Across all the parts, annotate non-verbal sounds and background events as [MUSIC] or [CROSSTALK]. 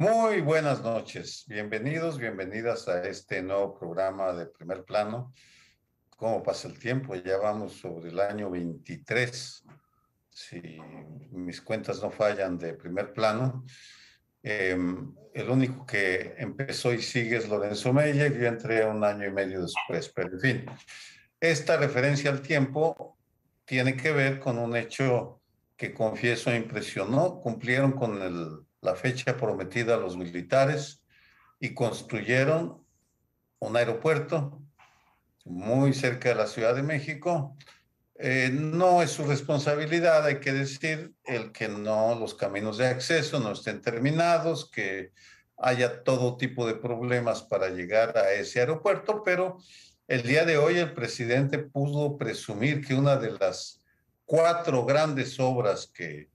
Muy buenas noches. Bienvenidos, bienvenidas a este nuevo programa de primer plano. ¿Cómo pasa el tiempo? Ya vamos sobre el año 23. Si mis cuentas no fallan de primer plano. Em, el único que empezó y sigue es Lorenzo Meyer. Yo entré un año y medio después. Pero en fin, esta referencia al tiempo tiene que ver con un hecho que confieso impresionó. Cumplieron con el la fecha prometida a los militares y construyeron un aeropuerto muy cerca de la Ciudad de México. Eh, no es su responsabilidad, hay que decir, el que no los caminos de acceso no estén terminados, que haya todo tipo de problemas para llegar a ese aeropuerto, pero el día de hoy el presidente pudo presumir que una de las cuatro grandes obras que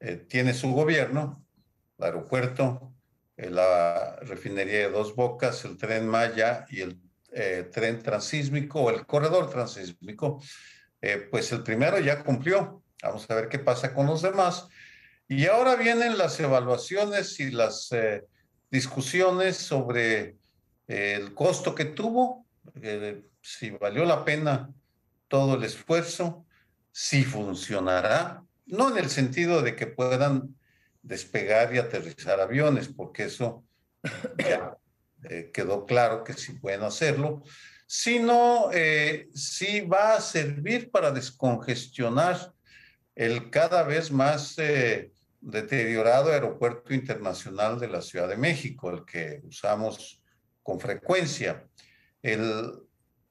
eh, tiene su gobierno el aeropuerto, eh, la refinería de Dos Bocas, el tren Maya y el eh, tren transísmico o el corredor transísmico, eh, pues el primero ya cumplió. Vamos a ver qué pasa con los demás. Y ahora vienen las evaluaciones y las discusiones sobre el costo que tuvo, si valió la pena todo el esfuerzo, si funcionará, no en el sentido de que puedan despegar y aterrizar aviones, porque eso ya eh, quedó claro que sí pueden hacerlo, sino eh, sí va a servir para descongestionar el cada vez más eh, deteriorado aeropuerto internacional de la Ciudad de México, el que usamos con frecuencia.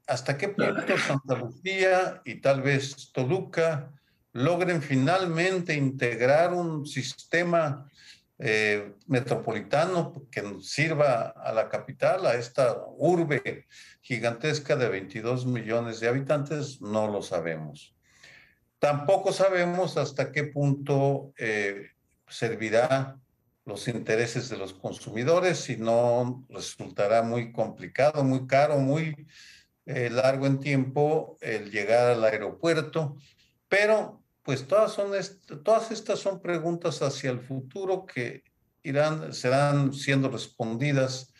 ¿Hasta qué punto Santa Lucía y tal vez Toluca logren finalmente integrar un sistema eh, metropolitano que sirva a la capital, a esta urbe gigantesca de 22 millones de habitantes, no lo sabemos. Tampoco sabemos hasta qué punto eh, servirá los intereses de los consumidores, si no resultará muy complicado, muy caro, muy eh, largo en tiempo el llegar al aeropuerto, pero pues todas, son todas estas son preguntas hacia el futuro que irán, serán siendo respondidas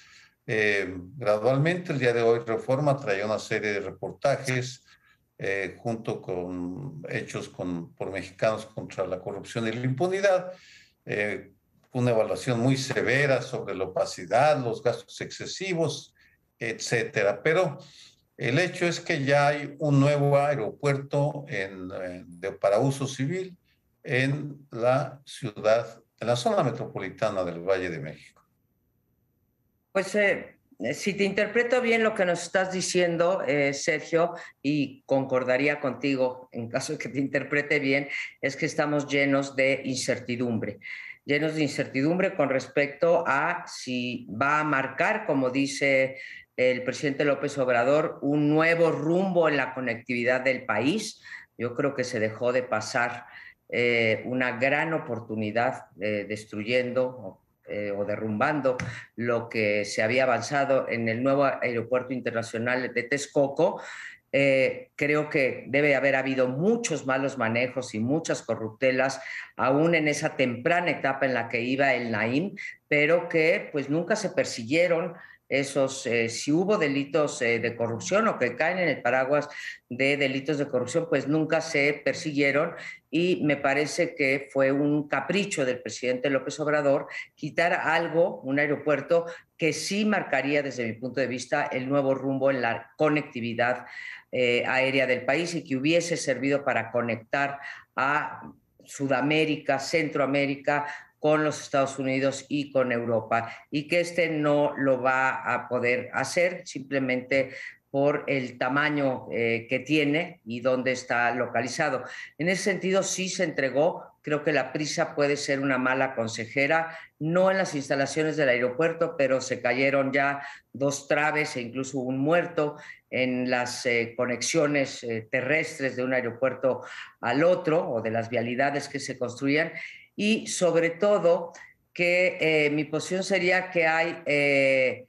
eh, gradualmente. El día de hoy Reforma trae una serie de reportajes eh, junto con hechos con, por mexicanos contra la corrupción y la impunidad, eh, una evaluación muy severa sobre la opacidad, los gastos excesivos, etcétera. Pero el hecho es que ya hay un nuevo aeropuerto para uso civil en la ciudad, en la zona metropolitana del Valle de México. Pues eh, si te interpreto bien lo que nos estás diciendo, eh, Sergio, y concordaría contigo en caso de que te interprete bien, es que estamos llenos de incertidumbre llenos de incertidumbre con respecto a si va a marcar, como dice el presidente López Obrador un nuevo rumbo en la conectividad del país. Yo creo que se dejó de pasar eh, una gran oportunidad eh, destruyendo eh, o derrumbando lo que se había avanzado en el nuevo aeropuerto internacional de Texcoco. creo que debe haber habido muchos malos manejos y muchas corruptelas aún en esa temprana etapa en la que iba el Naim, pero que pues nunca se persiguieron esos, eh, si hubo delitos eh, de corrupción o que caen en el paraguas de delitos de corrupción, pues nunca se persiguieron y me parece que fue un capricho del presidente López Obrador quitar algo, un aeropuerto que sí marcaría desde mi punto de vista el nuevo rumbo en la conectividad eh, aérea del país y que hubiese servido para conectar a Sudamérica, Centroamérica, con los Estados Unidos y con Europa y que este no lo va a poder hacer simplemente por el tamaño eh, que tiene y dónde está localizado. En ese sentido, sí se entregó. Creo que la prisa puede ser una mala consejera, no en las instalaciones del aeropuerto, pero se cayeron ya dos traves e incluso un muerto en las eh, conexiones eh, terrestres de un aeropuerto al otro o de las vialidades que se construían y sobre todo que eh, mi posición sería que hay eh,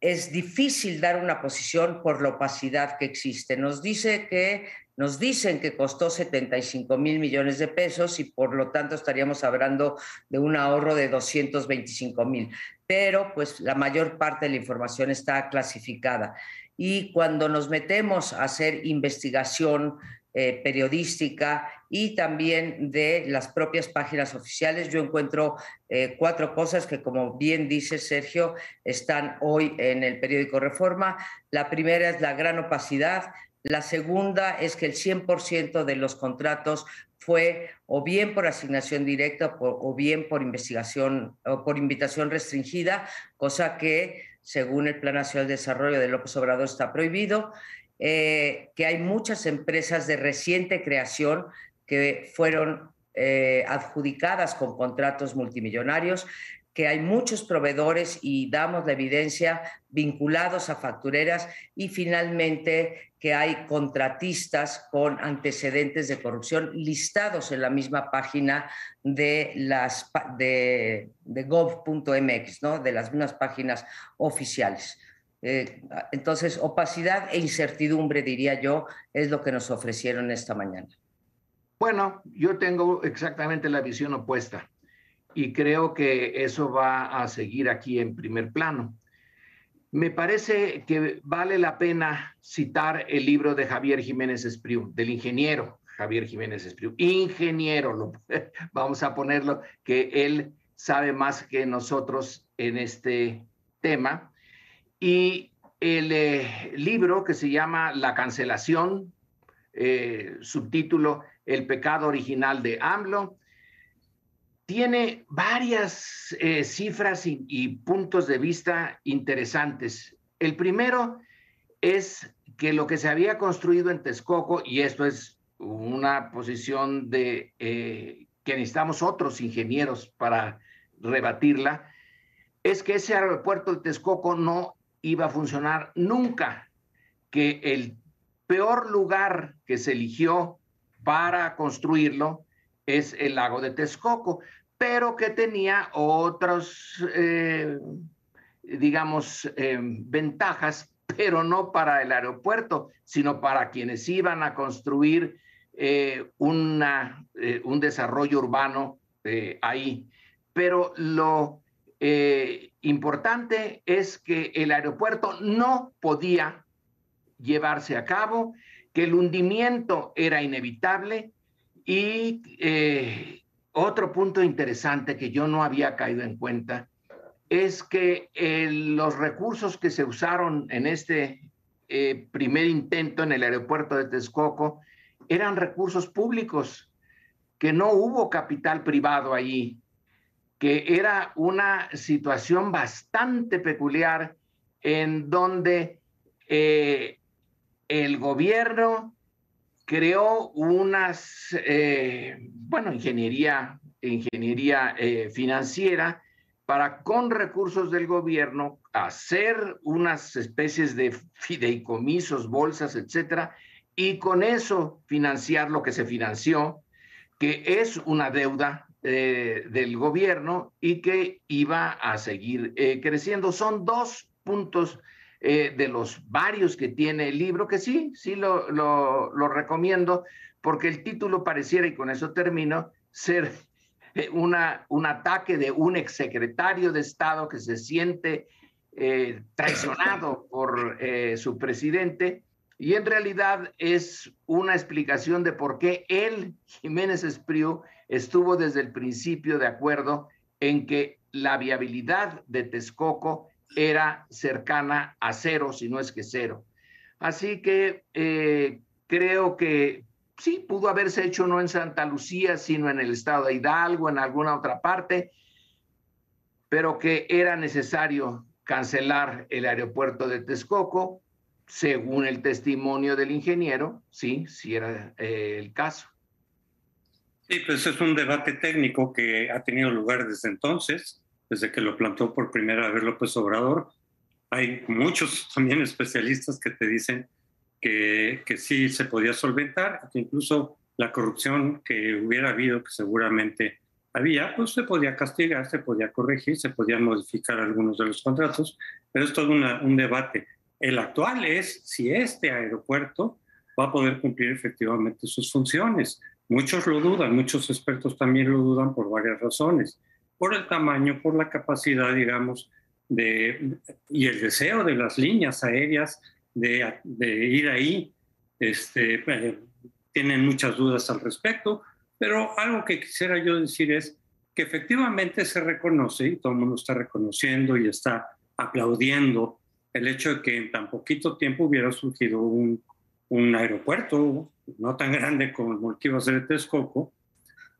es difícil dar una posición por la opacidad que existe. Nos dice que nos dicen que costó 75 mil millones de pesos y por lo tanto estaríamos hablando de un ahorro de 225 mil. Pero pues la mayor parte de la información está clasificada. Y cuando nos metemos a hacer investigación eh, periodística y también de las propias páginas oficiales. Yo encuentro eh, cuatro cosas que, como bien dice Sergio, están hoy en el periódico Reforma. La primera es la gran opacidad. La segunda es que el 100% de los contratos fue o bien por asignación directa o bien por investigación o por invitación restringida, cosa que según el Plan Nacional de Desarrollo de López Obrador está prohibido, eh, que hay muchas empresas de reciente creación que fueron eh, adjudicadas con contratos multimillonarios que hay muchos proveedores y damos la evidencia vinculados a factureras y finalmente que hay contratistas con antecedentes de corrupción listados en la misma página de las de, gov.mx, ¿no? de las mismas páginas oficiales. Eh, entonces, opacidad e incertidumbre, diría yo, es lo que nos ofrecieron esta mañana. Bueno, yo tengo exactamente la visión opuesta y creo que eso va a seguir aquí en primer plano. Me parece que vale la pena citar el libro de Javier Jiménez Espriu, del ingeniero Javier Jiménez Espriu. Ingeniero, [LAUGHS] vamos a ponerlo, que él sabe más que nosotros en este tema. Y el eh, libro que se llama La cancelación, eh, subtítulo El pecado original de AMLO, tiene varias eh, cifras y, puntos de vista interesantes. El primero es que lo que se había construido en Texcoco, y esto es una posición de eh, que necesitamos otros ingenieros para rebatirla, es que ese aeropuerto de Texcoco no iba a funcionar nunca, que el peor lugar que se eligió para construirlo es el lago de Texcoco pero que tenía otras, eh, digamos, eh, ventajas, pero no para el aeropuerto, sino para quienes iban a construir eh, una, un desarrollo urbano ahí. Pero lo importante es que el aeropuerto no podía llevarse a cabo, que el hundimiento era inevitable y otro punto interesante que yo no había caído en cuenta es que eh, los recursos que se usaron en este eh, primer intento en el aeropuerto de Texcoco eran recursos públicos, que no hubo capital privado allí, que era una situación bastante peculiar en donde eh, el gobierno creó unas, eh, bueno, ingeniería, ingeniería eh, financiera para con recursos del gobierno hacer unas especies de fideicomisos, bolsas, etcétera, y con eso financiar lo que se financió, que es una deuda eh, del gobierno y que iba a seguir creciendo. Son dos puntos eh, de los varios que tiene el libro, que sí, sí lo, lo, recomiendo, porque el título pareciera, y con eso termino, ser eh, una, un ataque de un exsecretario de Estado que se siente eh, traicionado por su presidente, y en realidad es una explicación de por qué él, Jiménez Espriu, estuvo desde el principio de acuerdo en que la viabilidad de Texcoco era cercana a cero, si no es que cero. Así que eh, creo que sí, pudo haberse hecho no en Santa Lucía, sino en el estado de Hidalgo, en alguna otra parte, pero que era necesario cancelar el aeropuerto de Texcoco, según el testimonio del ingeniero, sí, sí era eh, el caso. Sí, pues es un debate técnico que ha tenido lugar desde entonces desde que lo plantó por primera vez López Obrador. Hay muchos también especialistas que te dicen que, que sí se podía solventar, que incluso la corrupción que hubiera habido, que seguramente había, pues se podía castigar, se podía corregir, se podían modificar algunos de los contratos, pero es todo un debate. El actual es si este aeropuerto va a poder cumplir efectivamente sus funciones. Muchos lo dudan, muchos expertos también lo dudan por varias razones, por el tamaño, por la capacidad, digamos, de, y el deseo de las líneas aéreas de, de ir ahí. Este, eh, tienen muchas dudas al respecto, pero algo que quisiera yo decir es que efectivamente se reconoce, y todo el mundo está reconociendo y está aplaudiendo el hecho de que en tan poquito tiempo hubiera surgido un, un aeropuerto no tan grande como el que iba a ser de Texcoco.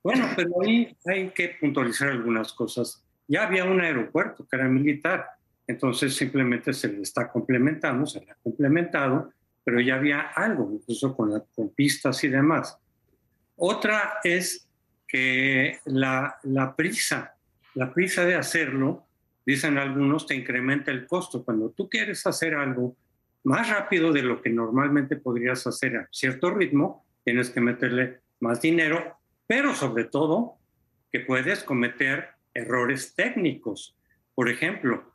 Bueno, pero ahí hay que puntualizar algunas cosas. Ya había un aeropuerto que era militar, entonces simplemente se le está complementando, se le ha complementado, pero ya había algo, incluso con, la, con pistas y demás. Otra es que la, la prisa, la prisa de hacerlo, dicen algunos, te incrementa el costo. Cuando tú quieres hacer algo más rápido de lo que normalmente podrías hacer a cierto ritmo, tienes que meterle más dinero, pero sobre todo que puedes cometer errores técnicos. Por ejemplo,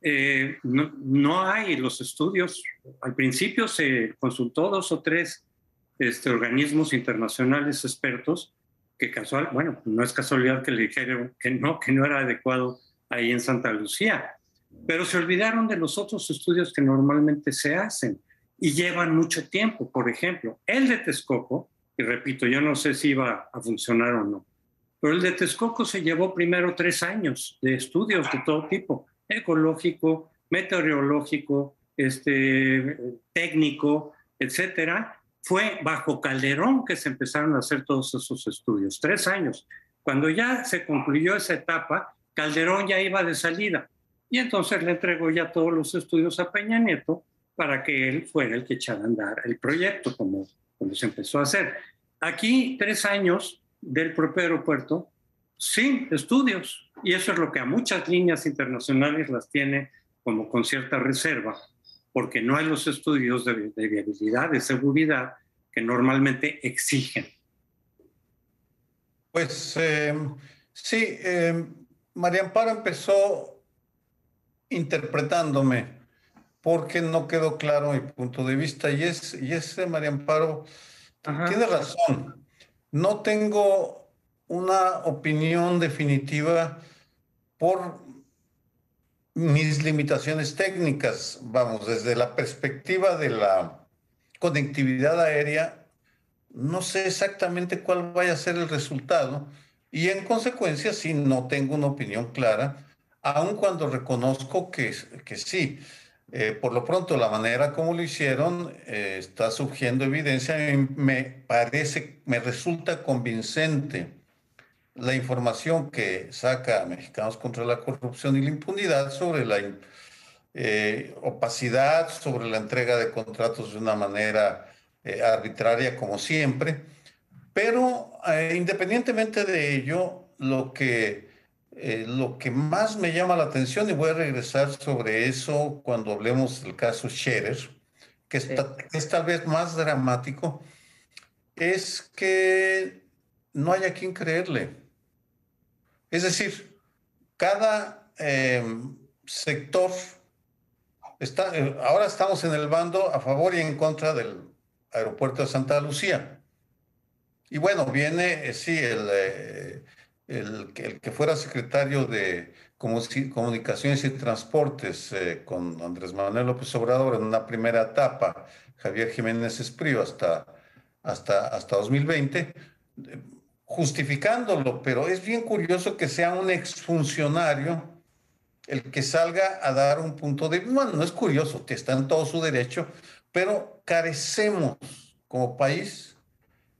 eh, no, no, hay los estudios, al principio se consultó dos o tres este, organismos internacionales expertos que casual, bueno, no es casualidad que le dijeron que no, que no era adecuado ahí en Santa Lucía, pero se olvidaron de los otros estudios que normalmente se hacen y llevan mucho tiempo. Por ejemplo, el de Texcoco, y repito, yo no sé si iba a funcionar o no, pero el de Texcoco se llevó primero tres años de estudios de todo tipo, ecológico, meteorológico, este, técnico, etcétera. Fue bajo Calderón que se empezaron a hacer todos esos estudios, tres años. Cuando ya se concluyó esa etapa, Calderón ya iba de salida y entonces le entregó ya todos los estudios a Peña Nieto para que él fuera el que echara a andar el proyecto, como, como se empezó a hacer. Aquí, tres años del propio aeropuerto sin estudios, y eso es lo que a muchas líneas internacionales las tiene como con cierta reserva, porque no hay los estudios de, viabilidad, de seguridad que normalmente exigen. Pues eh, sí, eh, María Amparo empezó interpretándome porque no quedó claro mi punto de vista y es, y ese María Amparo tiene razón. No tengo una opinión definitiva por mis limitaciones técnicas. Vamos, desde la perspectiva de la conectividad aérea, no sé exactamente cuál vaya a ser el resultado y en consecuencia, sí, no tengo una opinión clara aun cuando reconozco que, que sí. Eh, por lo pronto, la manera como lo hicieron eh, está surgiendo evidencia. Me parece, me resulta convincente la información que saca Mexicanos contra la Corrupción y la Impunidad sobre la eh, opacidad, sobre la entrega de contratos de una manera arbitraria, como siempre. Pero independientemente de ello, lo que eh, lo que más me llama la atención, y voy a regresar sobre eso cuando hablemos del caso Scherer, que es, tal vez más dramático, es que no hay a quien creerle. Es decir, cada em, sector está, eh, ahora estamos en el bando a favor y en contra del aeropuerto de Santa Lucía. Y bueno, viene, eh, sí, el el, que fuera secretario de Comunicaciones y Transportes eh, con Andrés Manuel López Obrador en una primera etapa, Javier Jiménez Esprío, hasta, hasta, hasta 2020, justificándolo, pero es bien curioso que sea un exfuncionario el que salga a dar un punto de... Bueno, no es curioso, está en todo su derecho, pero carecemos como país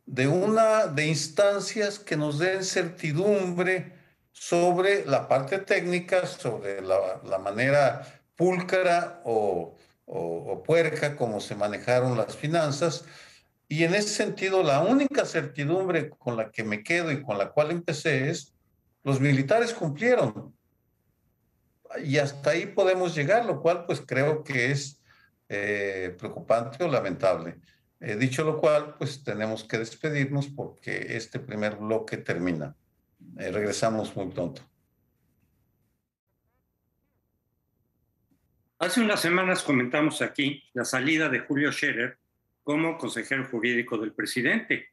de una de instancias que nos den certidumbre sobre la parte técnica, sobre la, manera púlcara o, o, puerca como se manejaron las finanzas. Y en ese sentido, la única certidumbre con la que me quedo y con la cual empecé es, los militares cumplieron. Y hasta ahí podemos llegar, lo cual pues creo que es eh, preocupante o lamentable. Eh, dicho lo cual, pues tenemos que despedirnos porque este primer bloque termina. Eh, regresamos muy pronto. Hace unas semanas comentamos aquí la salida de Julio Scherer como consejero jurídico del presidente.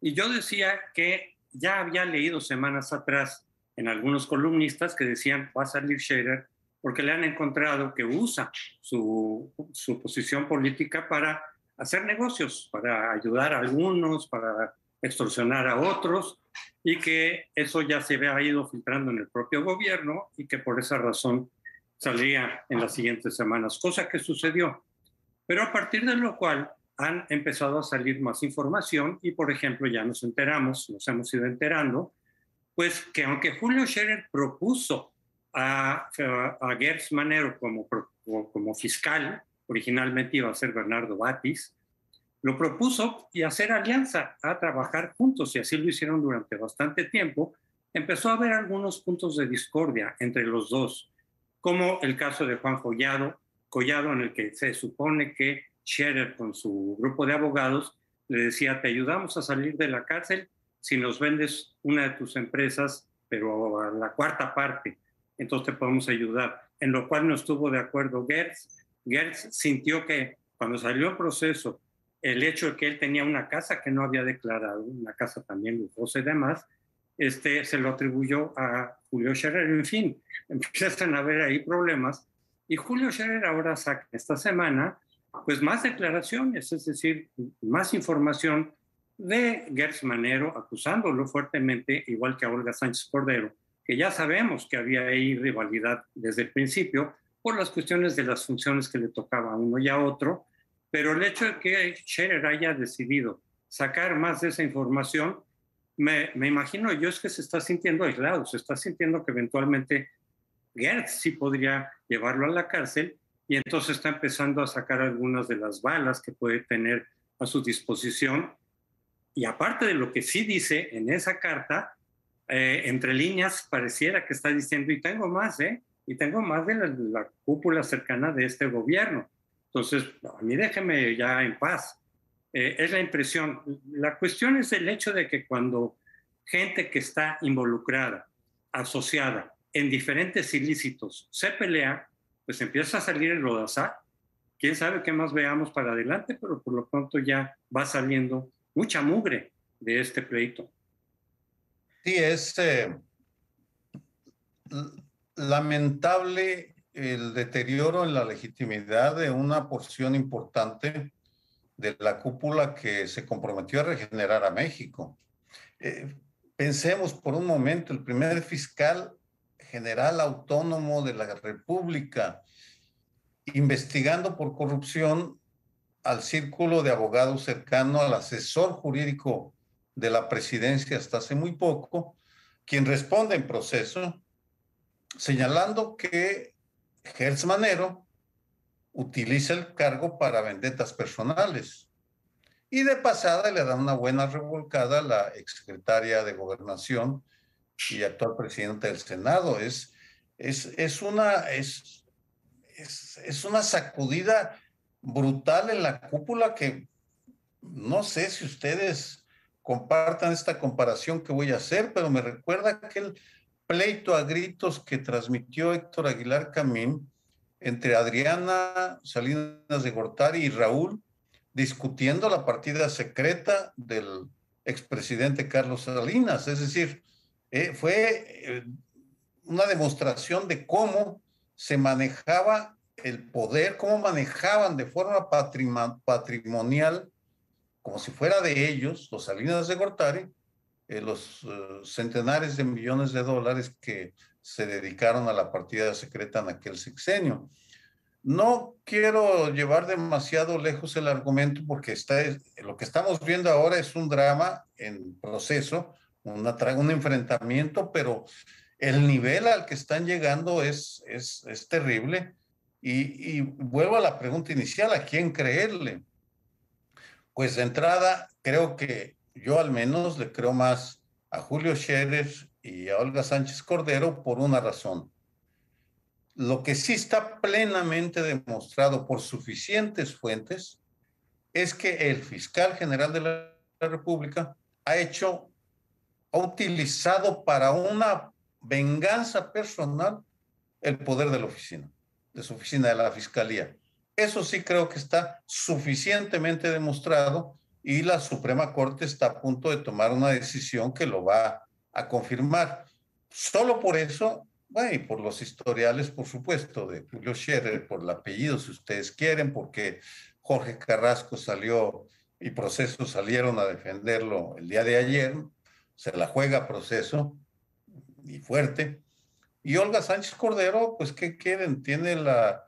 Y yo decía que ya había leído semanas atrás en algunos columnistas que decían va a salir Scherer porque le han encontrado que usa su, su posición política para hacer negocios, para ayudar a algunos, para extorsionar a otros, y que eso ya se ha ido filtrando en el propio gobierno y que por esa razón saldría en las siguientes semanas, cosa que sucedió. Pero a partir de lo cual han empezado a salir más información y, por ejemplo, ya nos enteramos, nos hemos ido enterando, pues que aunque Julio Scherer propuso a, a Gertz Manero como, como fiscal, originalmente iba a ser Bernardo Batis, lo propuso y hacer alianza, a trabajar juntos, y así lo hicieron durante bastante tiempo. Empezó a haber algunos puntos de discordia entre los dos, como el caso de Juan Collado, Collado en el que se supone que Scherer con su grupo de abogados le decía, te ayudamos a salir de la cárcel si nos vendes una de tus empresas, pero a la cuarta parte, entonces te podemos ayudar. En lo cual no estuvo de acuerdo Gertz. Gertz sintió que cuando salió el proceso el hecho de que él tenía una casa que no había declarado, una casa también lujosa y demás, este, se lo atribuyó a Julio Scherer. En fin, [LAUGHS] empiezan a haber ahí problemas. Y Julio Scherer ahora saca esta semana, pues más declaraciones, es decir, más información de Gertz Manero acusándolo fuertemente, igual que a Olga Sánchez Cordero, que ya sabemos que había ahí rivalidad desde el principio por las cuestiones de las funciones que le tocaba a uno y a otro, pero el hecho de que Scherer haya decidido sacar más de esa información, me, me, imagino yo es que se está sintiendo aislado, se está sintiendo que eventualmente Gertz sí podría llevarlo a la cárcel y entonces está empezando a sacar algunas de las balas que puede tener a su disposición. Y aparte de lo que sí dice en esa carta, eh, entre líneas pareciera que está diciendo, y tengo más, ¿eh? Y tengo más de la, la cúpula cercana de este gobierno. Entonces, a mí déjeme ya en paz. Eh, es la impresión. La cuestión es el hecho de que cuando gente que está involucrada, asociada en diferentes ilícitos, se pelea, pues empieza a salir el rodazar. Quién sabe qué más veamos para adelante, pero por lo pronto ya va saliendo mucha mugre de este pleito. Sí, es eh, lamentable el deterioro en la legitimidad de una porción importante de la cúpula que se comprometió a regenerar a México. Eh, pensemos por un momento, el primer fiscal general autónomo de la República, investigando por corrupción al círculo de abogados cercano al asesor jurídico de la presidencia hasta hace muy poco, quien responde en proceso, señalando que Gertz Manero utiliza el cargo para vendetas personales. Y de pasada le da una buena revolcada a la exsecretaria de Gobernación y actual presidenta del Senado. Es, es, es, una, es, es, es una sacudida brutal en la cúpula que no sé si ustedes compartan esta comparación que voy a hacer, pero me recuerda aquel pleito a gritos que transmitió Héctor Aguilar Camín entre Adriana Salinas de Gortari y Raúl discutiendo la partida secreta del expresidente Carlos Salinas. Es decir, eh, fue eh, una demostración de cómo se manejaba el poder, cómo manejaban de forma patrimonial, como si fuera de ellos, los Salinas de Gortari, eh, los eh, centenares de millones de dólares que se dedicaron a la partida secreta en aquel sexenio. No quiero llevar demasiado lejos el argumento porque está, lo que estamos viendo ahora es un drama en proceso, una, un enfrentamiento, pero el nivel al que están llegando es, es, es terrible. Y, y, vuelvo a la pregunta inicial, ¿a quién creerle? Pues de entrada, creo que yo al menos le creo más a Julio Scherer y a Olga Sánchez Cordero por una razón. Lo que sí está plenamente demostrado por suficientes fuentes es que el fiscal general de la República ha hecho ha utilizado para una venganza personal el poder de la oficina, de su oficina de la fiscalía. Eso sí creo que está suficientemente demostrado y la Suprema Corte está a punto de tomar una decisión que lo va a confirmar. Solo por eso, bueno, y por los historiales, por supuesto, de Julio Scherer, por el apellido, si ustedes quieren, porque Jorge Carrasco salió y procesos salieron a defenderlo el día de ayer, se la juega proceso y fuerte. Y Olga Sánchez Cordero, pues, ¿qué quieren? Tiene la,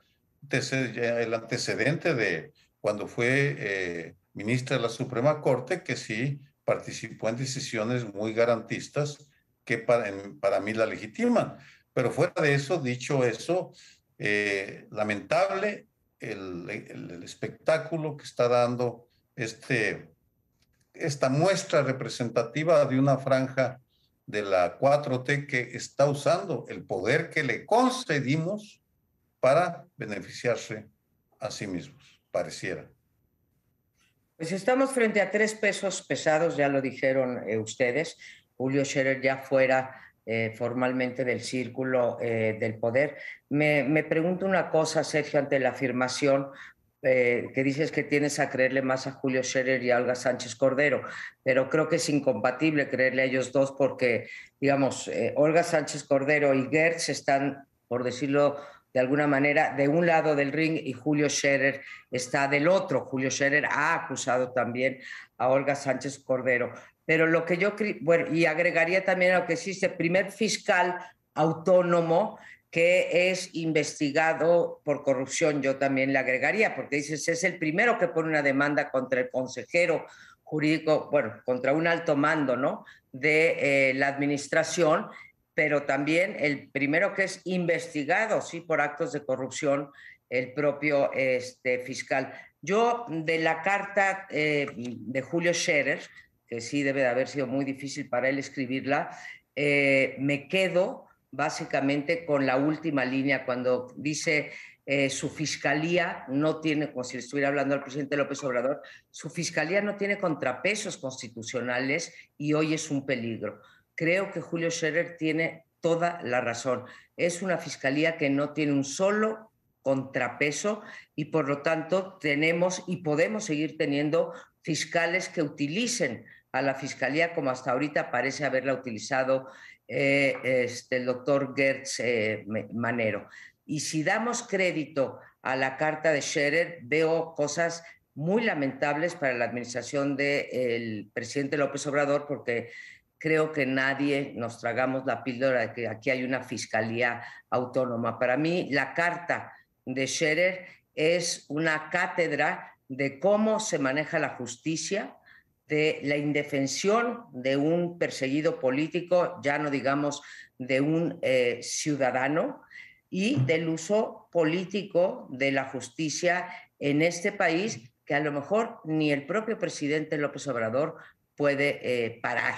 el antecedente de cuando fue eh, ministra de la Suprema Corte, que sí participó en decisiones muy garantistas que para, para mí la legitiman. Pero fuera de eso, dicho eso, eh, lamentable el, el, espectáculo que está dando este, esta muestra representativa de una franja de la 4T que está usando el poder que le concedimos para beneficiarse a sí mismos, pareciera. Pues estamos frente a tres pesos pesados, ya lo dijeron eh, ustedes. Julio Scherer ya fuera eh, formalmente del círculo eh, del poder. Me, me, pregunto una cosa, Sergio, ante la afirmación que dices que tienes a creerle más a Julio Scherer y a Olga Sánchez Cordero, pero creo que es incompatible creerle a ellos dos porque, digamos, Olga Sánchez Cordero y Gertz están, por decirlo de alguna manera, de un lado del ring y Julio Scherer está del otro. Julio Scherer ha acusado también a Olga Sánchez Cordero. Pero lo que yo, bueno, y agregaría también a lo que existe, primer fiscal autónomo que es investigado por corrupción, yo también le agregaría, porque dices, es el primero que pone una demanda contra el consejero jurídico, bueno, contra un alto mando, ¿no? De eh, la administración, pero también el primero que es investigado, sí, por actos de corrupción, el propio este, fiscal. Yo, de la carta eh, de Julio Scherer, que sí debe de haber sido muy difícil para él escribirla, eh, me quedo básicamente con la última línea, cuando dice eh, su fiscalía no tiene, como si estuviera hablando al presidente López Obrador, su fiscalía no tiene contrapesos constitucionales y hoy es un peligro. Creo que Julio Scherer tiene toda la razón. Es una fiscalía que no tiene un solo contrapeso y por lo tanto tenemos y podemos seguir teniendo fiscales que utilicen a la fiscalía como hasta ahorita parece haberla utilizado eh, este, el doctor Gertz eh, Manero. Y si damos crédito a la carta de Scherer, veo cosas muy lamentables para la administración del presidente López Obrador, porque creo que nadie nos tragamos la píldora de que aquí hay una fiscalía autónoma. Para mí, la carta de Scherer es una cátedra de cómo se maneja la justicia, de la indefensión de un perseguido político, ya no digamos de un eh, ciudadano, y del uso político de la justicia en este país que a lo mejor ni el propio presidente López Obrador puede eh, parar.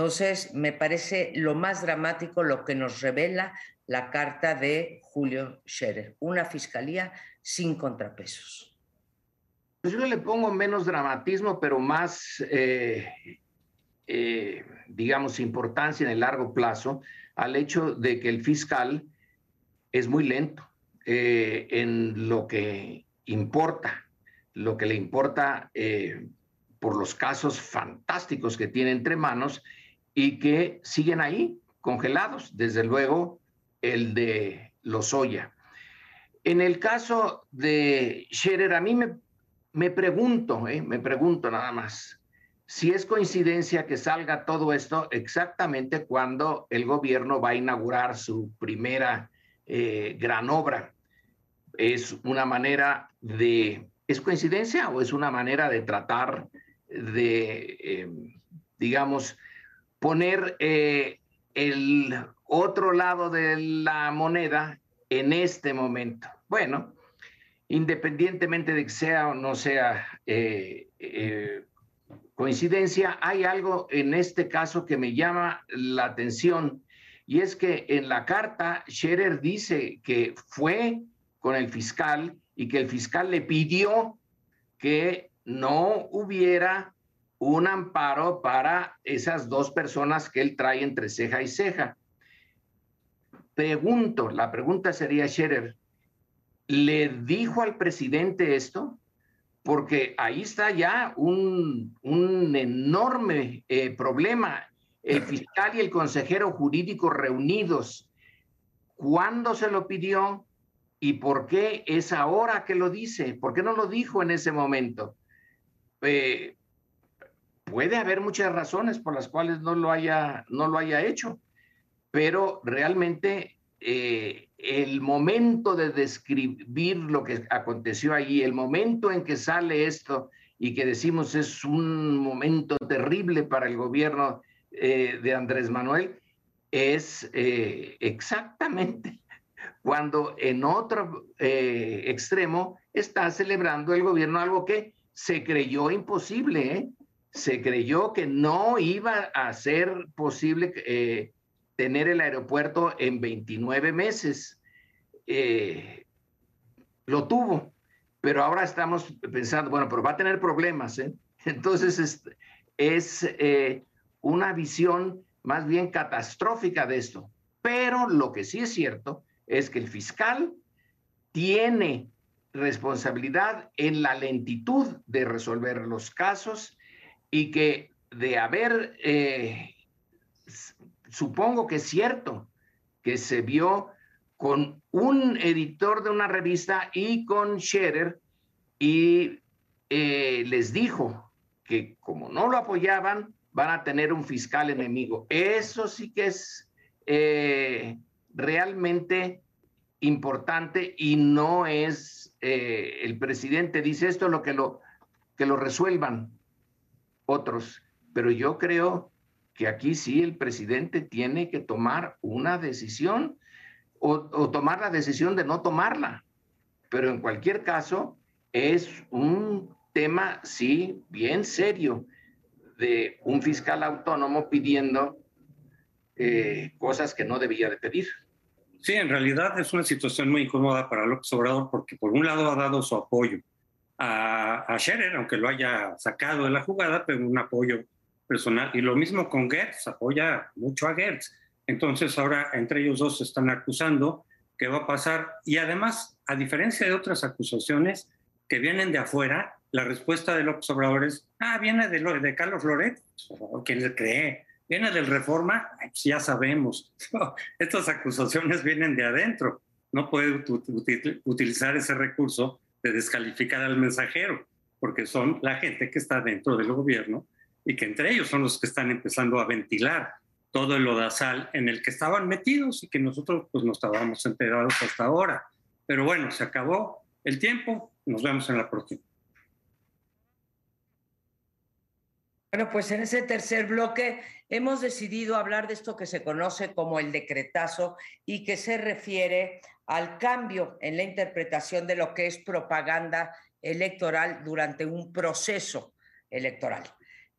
Entonces, me parece lo más dramático lo que nos revela la carta de Julio Scherer, una fiscalía sin contrapesos. Pues yo le pongo menos dramatismo, pero más, eh, eh, digamos, importancia en el largo plazo al hecho de que el fiscal es muy lento eh, en lo que importa, lo que le importa por los casos fantásticos que tiene entre manos y que siguen ahí, congelados. Desde luego, el de Lozoya. En el caso de Scherer, a mí me me pregunto, eh, me pregunto nada más, si es coincidencia que salga todo esto exactamente cuando el gobierno va a inaugurar su primera eh, gran obra. ¿Es una manera de, es coincidencia o es una manera de tratar de, em, digamos, poner eh, el otro lado de la moneda en este momento? Bueno, independientemente de que sea o no sea eh, eh, coincidencia, hay algo en este caso que me llama la atención y es que en la carta Scherer dice que fue con el fiscal y que el fiscal le pidió que no hubiera un amparo para esas dos personas que él trae entre ceja y ceja. Pregunto, la pregunta sería, Scherer, ¿le dijo al presidente esto? Porque ahí está ya un, un enorme eh, problema. El fiscal y el consejero jurídico reunidos. ¿Cuándo se lo pidió? ¿Y por qué es ahora que lo dice? ¿Por qué no lo dijo en ese momento? Eh, puede haber muchas razones por las cuales no lo haya, no lo haya hecho, pero realmente eh, el momento de describir lo que aconteció allí, el momento en que sale esto y que decimos es un momento terrible para el gobierno eh, de Andrés Manuel, es eh, exactamente [LAUGHS] cuando en otro extremo está celebrando el gobierno algo que se creyó imposible, ¿eh? Se creyó que no iba a ser posible eh, tener el aeropuerto en 29 meses. Eh, lo tuvo, pero ahora estamos pensando, bueno, pero va a tener problemas. ¿eh? [LAUGHS] Entonces es, es una visión más bien catastrófica de esto. Pero lo que sí es cierto es que el fiscal tiene responsabilidad en la lentitud de resolver los casos y que de haber, eh, supongo que es cierto, que se vio con un editor de una revista y con Scherer y eh, les dijo que como no lo apoyaban, van a tener un fiscal enemigo. Eso sí que es eh, realmente importante y no es el presidente dice esto lo que lo que lo resuelvan otros. Pero yo creo que aquí sí el presidente tiene que tomar una decisión o, tomar la decisión de no tomarla. Pero en cualquier caso, es un tema, sí, bien serio, de un fiscal autónomo pidiendo eh, cosas que no debía de pedir. Sí, en realidad es una situación muy incómoda para López Obrador porque por un lado ha dado su apoyo a, Scherer, aunque lo haya sacado de la jugada, pero un apoyo personal. Y lo mismo con Gertz, apoya mucho a Gertz. Entonces ahora entre ellos dos se están acusando qué va a pasar. Y además, a diferencia de otras acusaciones que vienen de afuera, la respuesta de López Obrador es, ah, viene de, de Carlos Loret, quien le cree, viene del Reforma, pues ya sabemos. [LAUGHS] Estas acusaciones vienen de adentro. No puede utilizar ese recurso de descalificar al mensajero, porque son la gente que está dentro del gobierno y que entre ellos son los que están empezando a ventilar todo el odasal en el que estaban metidos y que nosotros pues no estábamos enterados hasta ahora. Pero bueno, se acabó el tiempo, nos vemos en la próxima. Bueno, pues en ese tercer bloque hemos decidido hablar de esto que se conoce como el decretazo y que se refiere al cambio en la interpretación de lo que es propaganda electoral durante un proceso electoral.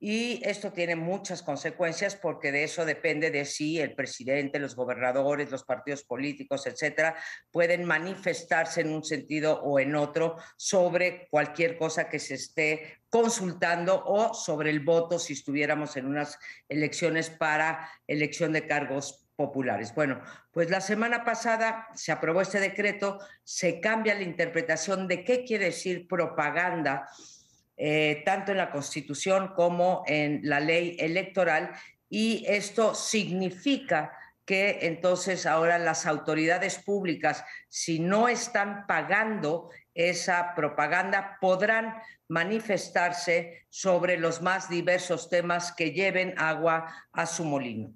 Y esto tiene muchas consecuencias porque de eso depende de si el presidente, los gobernadores, los partidos políticos, etcétera, pueden manifestarse en un sentido o en otro sobre cualquier cosa que se esté consultando o sobre el voto si estuviéramos en unas elecciones para elección de cargos populares. Bueno, pues la semana pasada se aprobó este decreto, se cambia la interpretación de qué quiere decir propaganda eh, tanto en la Constitución como en la ley electoral, y esto significa que entonces ahora las autoridades públicas, si no están pagando esa propaganda, podrán manifestarse sobre los más diversos temas que lleven agua a su molino.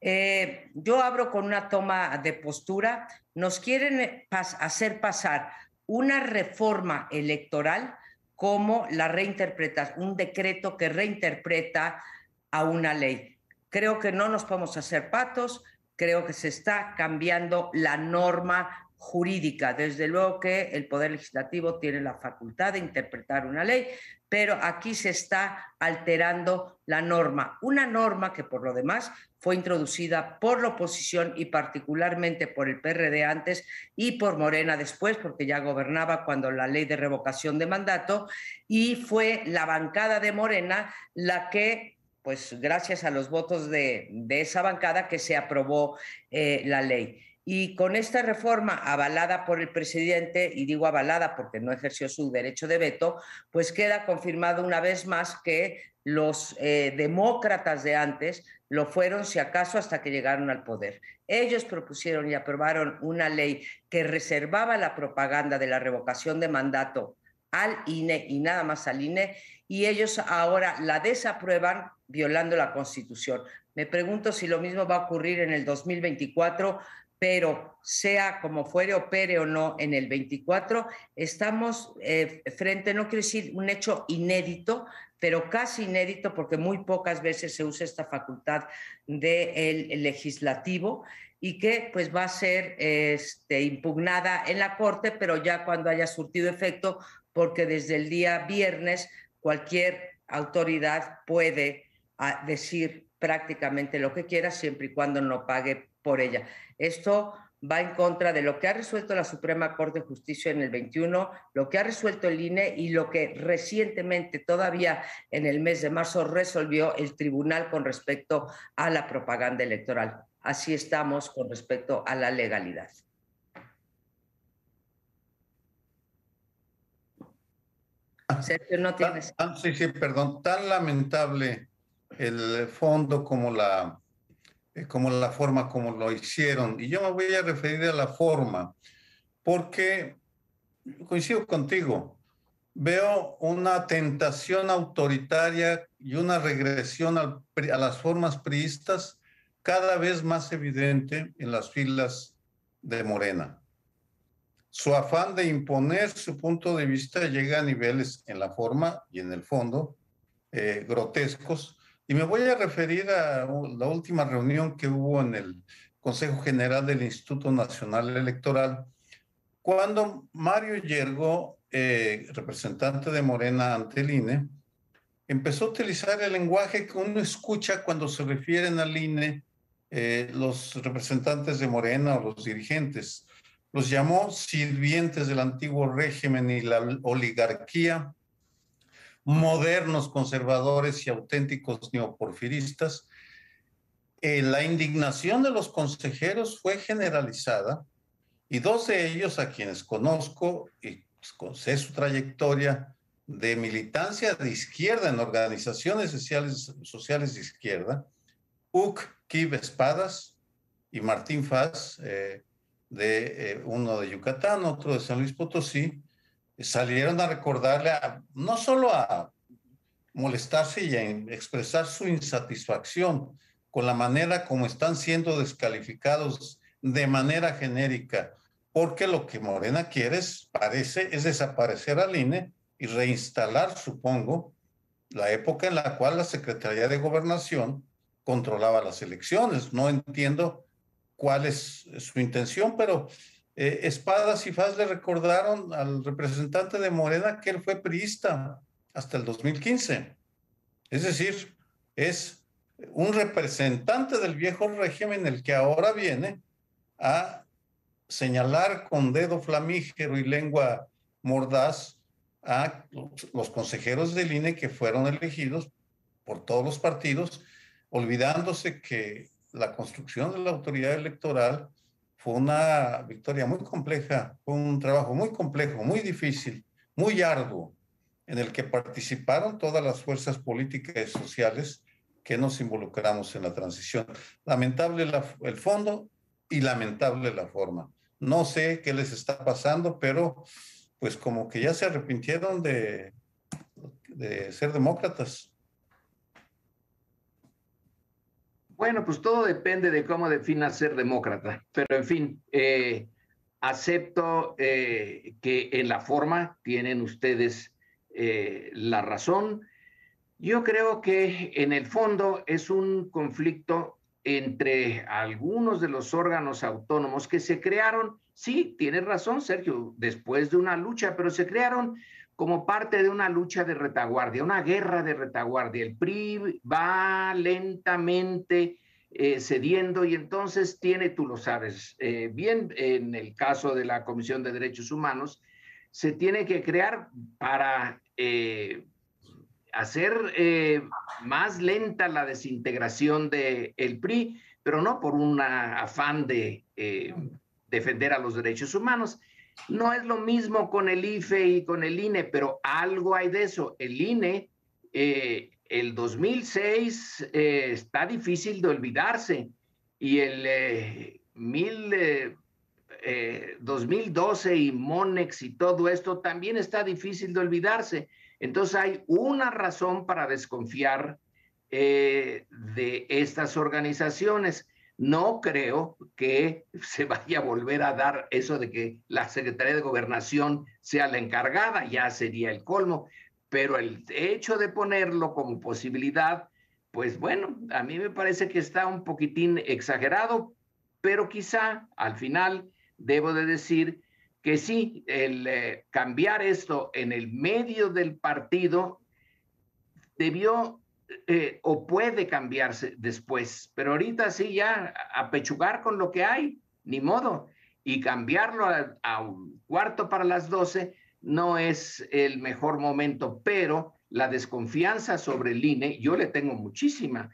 Eh, yo abro con una toma de postura. Nos quieren hacer pasar una reforma electoral como la reinterpretación, un decreto que reinterpreta a una ley. Creo que no nos podemos hacer patos, creo que se está cambiando la norma jurídica. Desde luego que el Poder Legislativo tiene la facultad de interpretar una ley, pero aquí se está alterando la norma. Una norma que por lo demás fue introducida por la oposición y particularmente por el PRD antes y por Morena después, porque ya gobernaba cuando la ley de revocación de mandato, y fue la bancada de Morena la que pues gracias a los votos de, esa bancada que se aprobó eh, la ley. Y con esta reforma avalada por el presidente, y digo avalada porque no ejerció su derecho de veto, pues queda confirmado una vez más que los eh, demócratas de antes lo fueron, si acaso, hasta que llegaron al poder. Ellos propusieron y aprobaron una ley que reservaba la propaganda de la revocación de mandato al INE y nada más al INE, y ellos ahora la desaprueban violando la Constitución. Me pregunto si lo mismo va a ocurrir en el 2024 pero sea como fuere, opere o no en el 24, estamos eh, frente, no quiero decir un hecho inédito, pero casi inédito porque muy pocas veces se usa esta facultad del legislativo y que pues va a ser este, impugnada en la Corte, pero ya cuando haya surtido efecto, porque desde el día viernes cualquier autoridad puede ah, decir prácticamente lo que quiera siempre y cuando no pague por ella. Esto va en contra de lo que ha resuelto la Suprema Corte de Justicia en el 21, lo que ha resuelto el INE y lo que recientemente, todavía en el mes de marzo, resolvió el tribunal con respecto a la propaganda electoral. Así estamos con respecto a la legalidad. Sergio, no tienes. sí, sí, perdón. Tan lamentable el fondo como la eh, como la forma como lo hicieron. Y yo me voy a referir a la forma, porque coincido contigo, veo una tentación autoritaria y una regresión a las formas priistas cada vez más evidente en las filas de Morena. Su afán de imponer su punto de vista llega a niveles en la forma y en el fondo eh, grotescos, y me voy a referir a la última reunión que hubo en el Consejo General del Instituto Nacional Electoral, cuando Mario Yergo, eh, representante de Morena ante el INE, empezó a utilizar el lenguaje que uno escucha cuando se refieren al INE eh, los representantes de Morena o los dirigentes. Los llamó sirvientes del antiguo régimen y la oligarquía, modernos conservadores y auténticos neoporfiristas, eh, la indignación de los consejeros fue generalizada y dos de ellos a quienes conozco y sé su trayectoria de militancia de izquierda en organizaciones sociales, sociales de izquierda, Uc Kib Espadas y Martín Faz, eh, de eh, uno de Yucatán, otro de San Luis Potosí, salieron a recordarle, no solo a molestarse y a expresar su insatisfacción con la manera como están siendo descalificados de manera genérica, porque lo que Morena quiere, parece, es desaparecer al INE y reinstalar, supongo, la época en la cual la Secretaría de Gobernación controlaba las elecciones. No entiendo cuál es su intención, pero eh, Espadas y Faz le recordaron al representante de Morena que él fue priista hasta el 2015. Es decir, es un representante del viejo régimen el que ahora viene a señalar con dedo flamígero y lengua mordaz a los consejeros del INE que fueron elegidos por todos los partidos, olvidándose que la construcción de la autoridad electoral fue una victoria muy compleja, fue un trabajo muy complejo, muy difícil, muy arduo, en el que participaron todas las fuerzas políticas y sociales que nos involucramos en la transición. Lamentable el fondo y lamentable la forma. No sé qué les está pasando, pero pues como que ya se arrepintieron de, de ser demócratas. Bueno, pues todo depende de cómo definas ser demócrata, pero en fin, eh, acepto eh, que en la forma tienen ustedes eh, la razón. Yo creo que en el fondo es un conflicto entre algunos de los órganos autónomos que se crearon, sí, tienes razón, Sergio, después de una lucha, pero se crearon como parte de una lucha de retaguardia, una guerra de retaguardia. El PRI va lentamente eh, cediendo y entonces tiene, tú lo sabes eh, bien, en el caso de la Comisión de Derechos Humanos, se tiene que crear para eh, hacer más lenta la desintegración del el PRI, pero no por un afán de defender a los derechos humanos. No es lo mismo con el IFE y con el INE, pero algo hay de eso. El INE el 2006 eh, está difícil de olvidarse y el 2012 eh, eh, y Monex y todo esto también está difícil de olvidarse. Entonces hay una razón para desconfiar de estas organizaciones. No creo que se vaya a volver a dar eso de que la Secretaría de Gobernación sea la encargada, ya sería el colmo, pero el hecho de ponerlo como posibilidad, pues bueno, a mí me parece que está un poquitín exagerado, pero quizá al final debo de decir que sí, el eh, cambiar esto en el medio del partido debió eh, o puede cambiarse después, pero ahorita sí ya apechugar con lo que hay, ni modo, y cambiarlo a, a un cuarto para las doce, no es el mejor momento, pero la desconfianza sobre el INE, yo le tengo muchísima,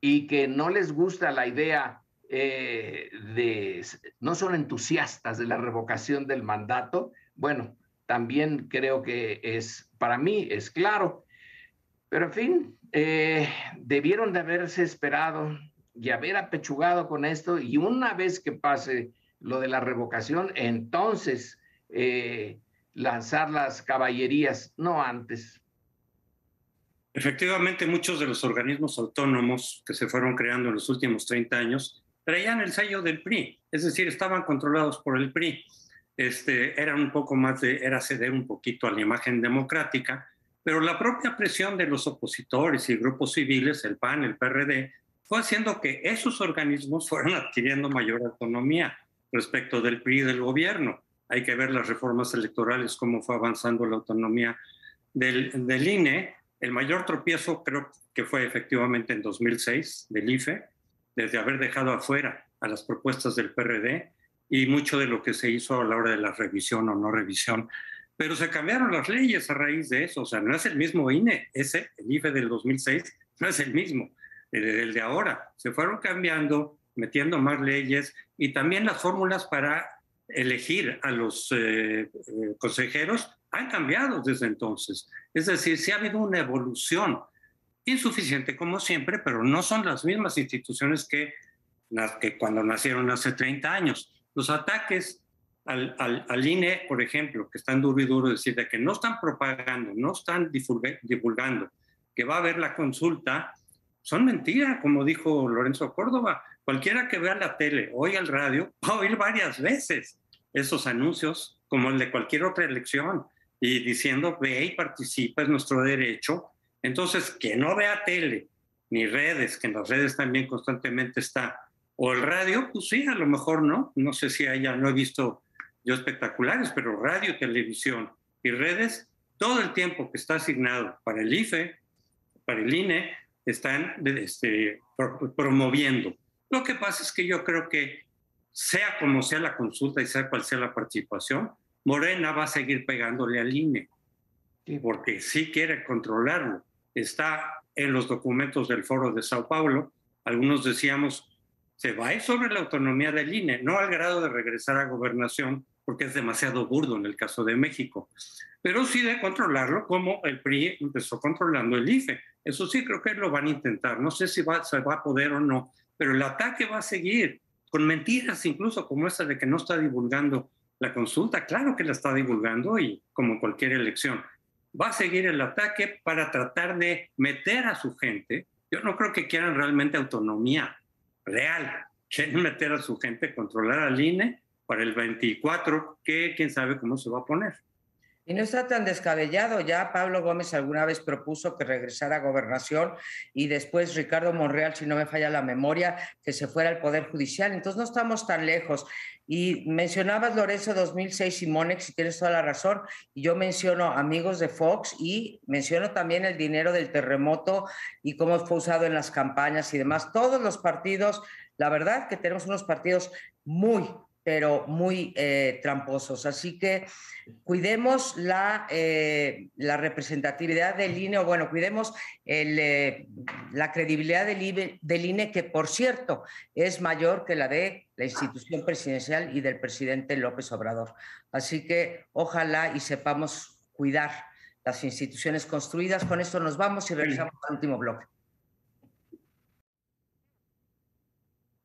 y que no les gusta la idea eh, de, no son entusiastas de la revocación del mandato, bueno, también creo que es, para mí es claro, pero en fin, eh, debieron de haberse esperado y haber apechugado con esto, y una vez que pase lo de la revocación, entonces... Eh, lanzar las caballerías, no antes. Efectivamente, muchos de los organismos autónomos que se fueron creando en los últimos 30 años traían el sello del PRI, es decir, estaban controlados por el PRI. Este, era un poco más de, era ceder un poquito a la imagen democrática, pero la propia presión de los opositores y grupos civiles, el PAN, el PRD, fue haciendo que esos organismos fueran adquiriendo mayor autonomía respecto del PRI y del gobierno hay que ver las reformas electorales, cómo fue avanzando la autonomía del, del INE. El mayor tropiezo creo que fue efectivamente en 2006 del IFE, desde haber dejado afuera a las propuestas del PRD y mucho de lo que se hizo a la hora de la revisión o no revisión. Pero se cambiaron las leyes a raíz de eso, o sea, no es el mismo INE, ese, el IFE del 2006, no es el mismo, el, el de ahora. Se fueron cambiando, metiendo más leyes y también las fórmulas para elegir a los eh, eh, consejeros han cambiado desde entonces. Es decir, sí ha habido una evolución insuficiente como siempre, pero no son las mismas instituciones que, que cuando nacieron hace 30 años. Los ataques al, al, INE, por ejemplo, que están duro y duro decir de que no están propagando, no están divulgando, que va a haber la consulta, son mentiras, como dijo Lorenzo Córdoba. Cualquiera que vea la tele, oiga el radio, [LAUGHS] va a oír varias veces esos anuncios, como el de cualquier otra elección, y diciendo, ve y participa, es nuestro derecho. Entonces, que no vea tele, ni redes, que en las redes también constantemente está, o el radio, pues sí, a lo mejor no, no sé si haya, no he visto yo espectaculares, pero radio, televisión y redes, todo el tiempo que está asignado para el IFE, para el INE, están este, promoviendo lo que pasa es que yo creo que sea como sea la consulta y sea cual sea la participación, Morena va a seguir pegándole al INE, porque sí quiere controlarlo. Está en los documentos del Foro de Sao Paulo, algunos decíamos, se va a ir sobre la autonomía del INE, no al grado de regresar a gobernación, porque es demasiado burdo en el caso de México, pero sí de controlarlo como el PRI empezó controlando el IFE. Eso sí creo que lo van a intentar, no sé si va, se va a poder o no, pero el ataque va a seguir, con mentiras incluso como esa de que no está divulgando la consulta. Claro que la está divulgando y como cualquier elección. Va a seguir el ataque para tratar de meter a su gente. Yo no creo que quieran realmente autonomía real. Quieren meter a su gente, controlar al INE para el 24, que quién sabe cómo se va a poner. Y no está tan descabellado. Ya Pablo Gómez alguna vez propuso que regresara a gobernación y después Ricardo Monreal, si no me falla la memoria, que se fuera al Poder Judicial. Entonces no estamos tan lejos. Y mencionabas Lorenzo 2006 y Monex, y tienes toda la razón. Yo menciono amigos de Fox y menciono también el dinero del terremoto y cómo fue usado en las campañas y demás. Todos los partidos, la verdad que tenemos unos partidos muy, pero muy eh, tramposos. Así que cuidemos la, eh, la representatividad del INE, o bueno, cuidemos eh, la credibilidad del INE, del INE, que por cierto es mayor que la de la institución presidencial y del presidente López Obrador. Así que ojalá y sepamos cuidar las instituciones construidas. Con esto nos vamos y regresamos al último bloque.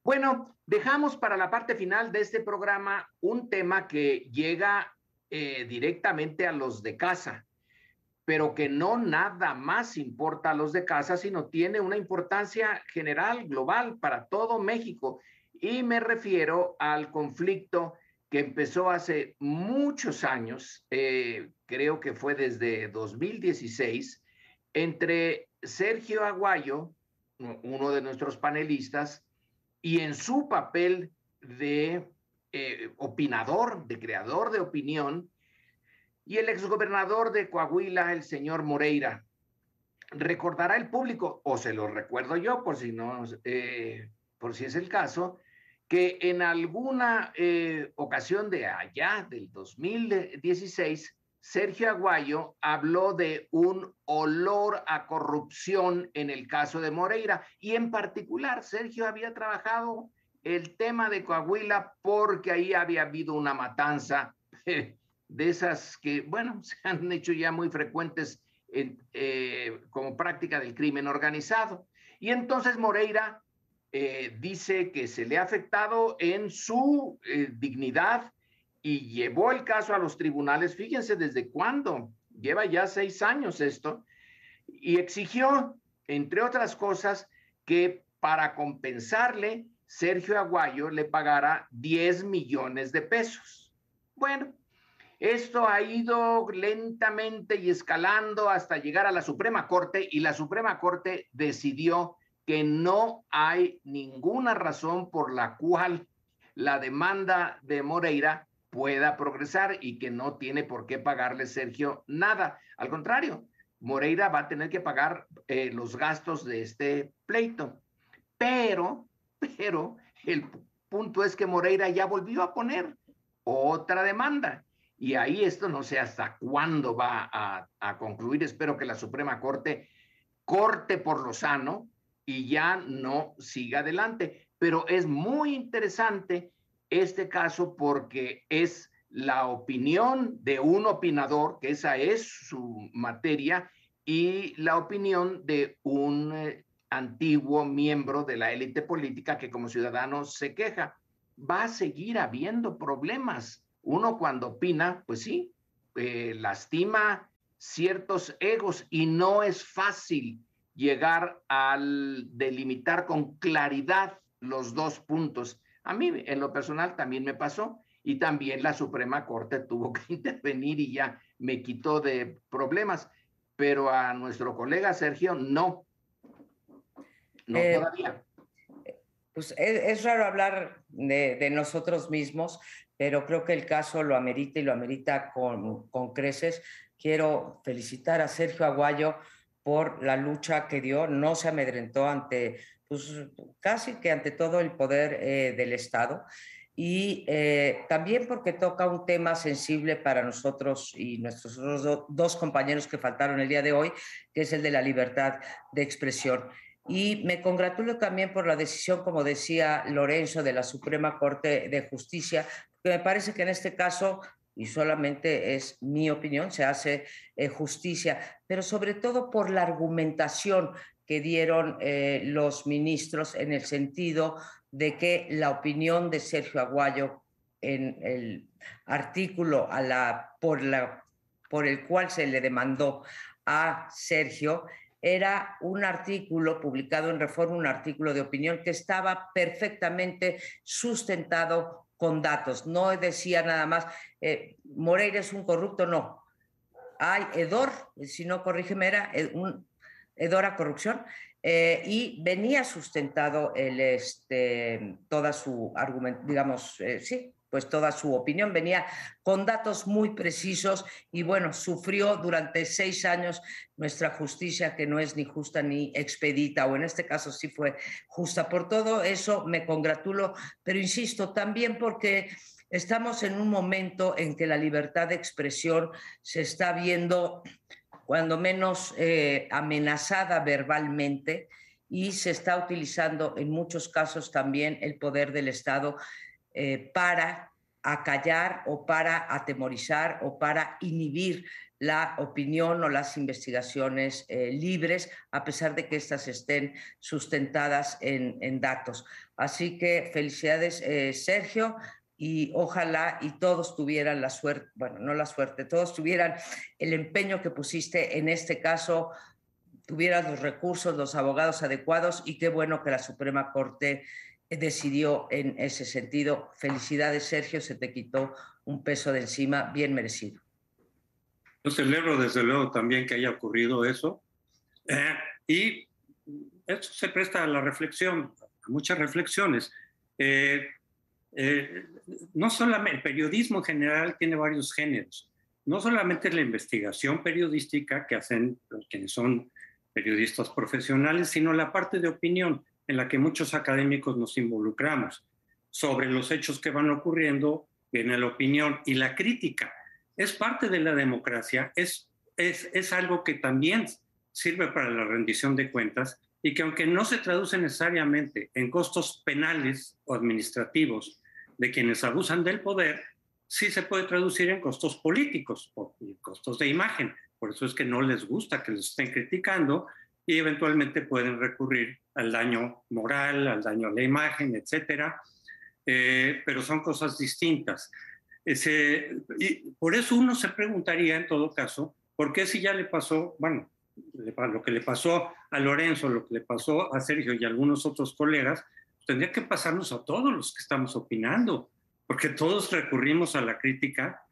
Bueno, dejamos para la parte final de este programa un tema que llega eh, directamente a los de casa, pero que no nada más importa a los de casa, sino tiene una importancia general, global, para todo México. Y me refiero al conflicto que empezó hace muchos años, eh, creo que fue desde 2016, entre Sergio Aguayo, uno de nuestros panelistas, y en su papel de eh, opinador, de creador de opinión, y el exgobernador de Coahuila, el señor Moreira. Recordará el público, o se lo recuerdo yo, por si no, eh, por si es el caso, que en alguna eh, ocasión de allá, del 2016, Sergio Aguayo habló de un olor a corrupción en el caso de Moreira y en particular Sergio había trabajado el tema de Coahuila porque ahí había habido una matanza [LAUGHS] de esas que, bueno, [LAUGHS] se han hecho ya muy frecuentes eh, como práctica del crimen organizado. Y entonces Moreira eh, dice que se le ha afectado en su eh, dignidad y llevó el caso a los tribunales, fíjense desde cuándo, lleva ya seis años esto, y exigió, entre otras cosas, que para compensarle, Sergio Aguayo le pagara 10 millones de pesos. Bueno, esto ha ido lentamente y escalando hasta llegar a la Suprema Corte y la Suprema Corte decidió que no hay ninguna razón por la cual la demanda de Moreira pueda progresar y que no tiene por qué pagarle Sergio nada. Al contrario, Moreira va a tener que pagar eh, los gastos de este pleito. Pero, pero el punto es que Moreira ya volvió a poner otra demanda. Y ahí esto no sé hasta cuándo va a, a concluir. Espero que la Suprema Corte corte por lo sano y ya no siga adelante. Pero es muy interesante este caso porque es la opinión de un opinador, que esa es su materia, y la opinión de un eh, antiguo miembro de la élite política que como ciudadano se queja. Va a seguir habiendo problemas. Uno cuando opina, pues sí, eh, lastima ciertos egos y no es fácil llegar al delimitar con claridad los dos puntos. A mí, en lo personal, también me pasó y también la Suprema Corte [LAUGHS] tuvo que intervenir y ya me quitó de problemas, pero a nuestro colega Sergio no. No eh, todavía. Pues es, raro hablar de, de, nosotros mismos, pero creo que el caso lo amerita y lo amerita con, con creces. Quiero felicitar a Sergio Aguayo por la lucha que dio, no se amedrentó ante pues, casi que ante todo el poder eh, del Estado y eh, también porque toca un tema sensible para nosotros y nuestros dos compañeros que faltaron el día de hoy, que es el de la libertad de expresión. Y me congratulo también por la decisión, como decía Lorenzo, de la Suprema Corte de Justicia, que me parece que en este caso, y solamente es mi opinión, se hace eh, justicia, pero sobre todo por la argumentación que dieron eh, los ministros en el sentido de que la opinión de Sergio Aguayo en el artículo a la, por, la, por el cual se le demandó a Sergio era un artículo publicado en Reforma, un artículo de opinión que estaba perfectamente sustentado con datos. No decía nada más, eh, Moreira es un corrupto, no. hay hedor, si no corrígeme, era un hedor a corrupción, eh, y venía sustentado el, este, toda su argumento, digamos, eh, sí, pues toda su opinión venía con datos muy precisos y bueno, sufrió durante seis años nuestra justicia que no es ni justa ni expedita, o en este caso sí fue justa. Por todo eso me congratulo, pero insisto, también porque estamos en un momento en que la libertad de expresión se está viendo cuando menos eh, amenazada verbalmente y se está utilizando en muchos casos también el poder del Estado eh, para acallar o para atemorizar o para inhibir la opinión o las investigaciones eh, libres, a pesar de que éstas estén sustentadas en, datos. Así que felicidades, eh, Sergio, y ojalá y todos tuvieran la suerte, bueno, no la suerte, todos tuvieran el empeño que pusiste en este caso, tuvieran los recursos, los abogados adecuados y qué bueno que la Suprema Corte decidió en ese sentido. Felicidades, Sergio, se te quitó un peso de encima bien merecido. Yo celebro desde luego también que haya ocurrido eso eh, y eso se presta a la reflexión, a muchas reflexiones. Eh, eh, no solamente el periodismo en general tiene varios géneros, no solamente la investigación periodística que hacen quienes son periodistas profesionales, sino la parte de opinión en la que muchos académicos nos involucramos. Sobre los hechos que van ocurriendo, viene la opinión y la crítica. Es parte de la democracia, es, es, es algo que también sirve para la rendición de cuentas y que aunque no se traduce necesariamente en costos penales o administrativos de quienes abusan del poder, sí se puede traducir en costos políticos o costos de imagen. Por eso es que no les gusta que los estén criticando y eventualmente pueden recurrir al daño moral, al daño a la imagen, etcétera. Eh, pero son cosas distintas. Ese, y por eso uno se preguntaría en todo caso, ¿por qué si ya le pasó, bueno, lo que le pasó a Lorenzo, lo que le pasó a Sergio y a algunos otros colegas, tendría que pasarnos a todos los que estamos opinando, porque todos recurrimos a la crítica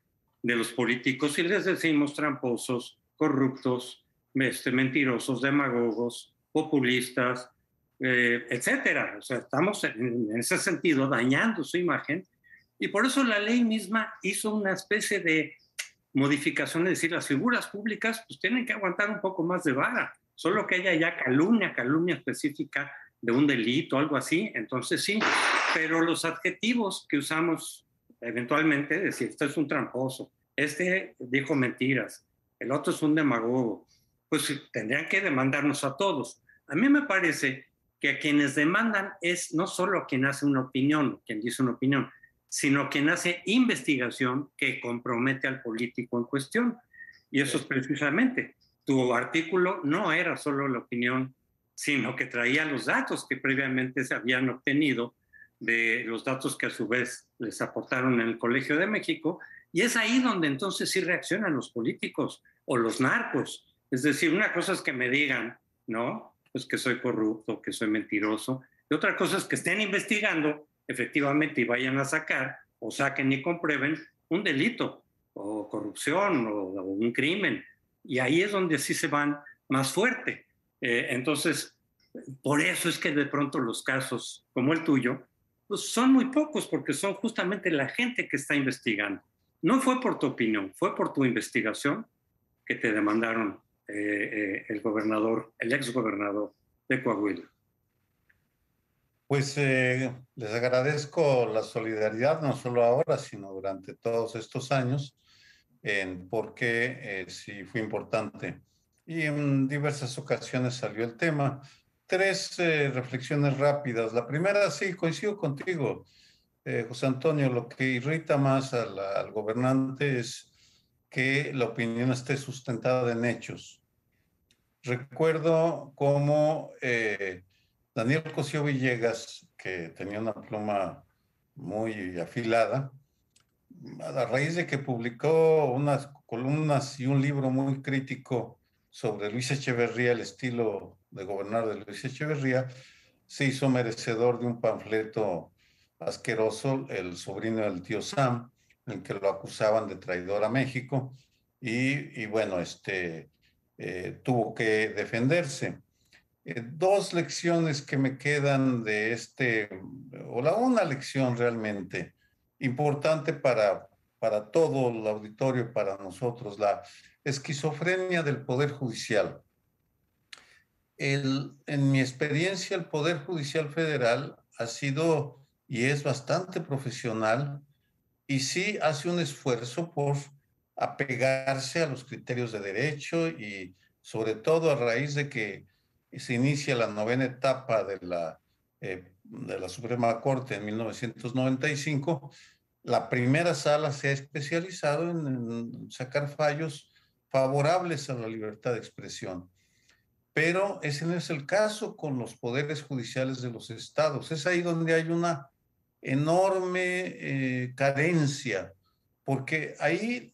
de los políticos y les decimos tramposos, corruptos, este, mentirosos, demagogos, populistas, eh, etcétera. O sea, estamos en, ese sentido dañando su imagen y por eso la ley misma hizo una especie de modificación, es decir, las figuras públicas pues tienen que aguantar un poco más de vara, solo que haya ya calumnia, calumnia específica de un delito, algo así, entonces sí, pero los adjetivos que usamos eventualmente, es decir, este es un tramposo, este dijo mentiras, el otro es un demagogo, pues tendrían que demandarnos a todos. A mí me parece que a quienes demandan es no solo quien hace una opinión, quien dice una opinión, sino quien hace investigación que compromete al político en cuestión. Y eso es precisamente, tu artículo no era solo la opinión, sino que traía los datos que previamente se habían obtenido de los datos que a su vez les aportaron en el Colegio de México, y es ahí donde entonces sí reaccionan los políticos o los narcos, es decir, una cosa es que me digan, ¿no? Pues que soy corrupto, que soy mentiroso. Y otra cosa es que estén investigando efectivamente y vayan a sacar o saquen y comprueben un delito o corrupción o, un crimen. Y ahí es donde sí se van más fuerte. Eh, entonces, por eso es que de pronto los casos como el tuyo, pues son muy pocos porque son justamente la gente que está investigando. No fue por tu opinión, fue por tu investigación que te demandaron eh, eh, el gobernador, el ex gobernador de Coahuila. Pues eh, les agradezco la solidaridad, no solo ahora, sino durante todos estos años, porque sí fue importante. Y en diversas ocasiones salió el tema. Tres reflexiones rápidas. La primera, sí, coincido contigo, José Antonio, lo que irrita más al gobernante es que la opinión esté sustentada en hechos recuerdo cómo eh, Daniel Cosío Villegas, que tenía una pluma muy afilada, a raíz de que publicó unas columnas y un libro muy crítico sobre Luis Echeverría, el estilo de gobernar de Luis Echeverría, se hizo merecedor de un panfleto asqueroso, el sobrino del tío Sam, en el que lo acusaban de traidor a México y, bueno, este, eh, tuvo que defenderse. Eh, dos lecciones que me quedan de este, o la una lección realmente importante para, para todo el auditorio para nosotros, la esquizofrenia del Poder Judicial. El, en mi experiencia, el Poder Judicial Federal ha sido y es bastante profesional y sí hace un esfuerzo por apegarse a los criterios de derecho y sobre todo a raíz de que se inicia la novena etapa de la, eh, de la Suprema Corte en 1995, la primera sala se ha especializado en, sacar fallos favorables a la libertad de expresión. Pero ese no es el caso con los poderes judiciales de los estados. Es ahí donde hay una enorme eh, carencia, porque ahí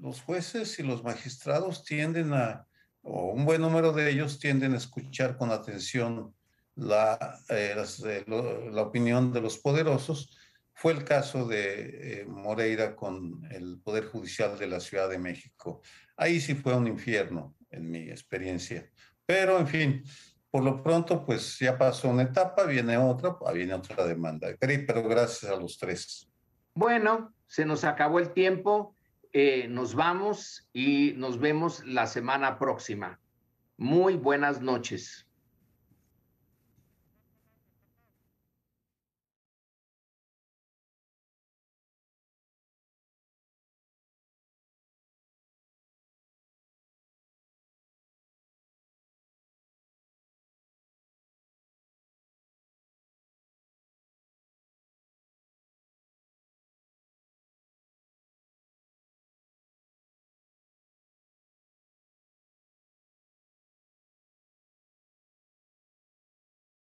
los jueces y los magistrados tienden a o un buen número de ellos tienden a escuchar con atención la, eh, eh, la opinión de los poderosos. Fue el caso de eh, Moreira con el Poder Judicial de la Ciudad de México. Ahí sí fue un infierno, en mi experiencia. Pero, en fin, por lo pronto, pues ya pasó una etapa, viene otra, viene otra demanda. Pero gracias a los tres. Bueno, se nos acabó el tiempo. Eh, nos vamos y nos vemos la semana próxima. Muy buenas noches.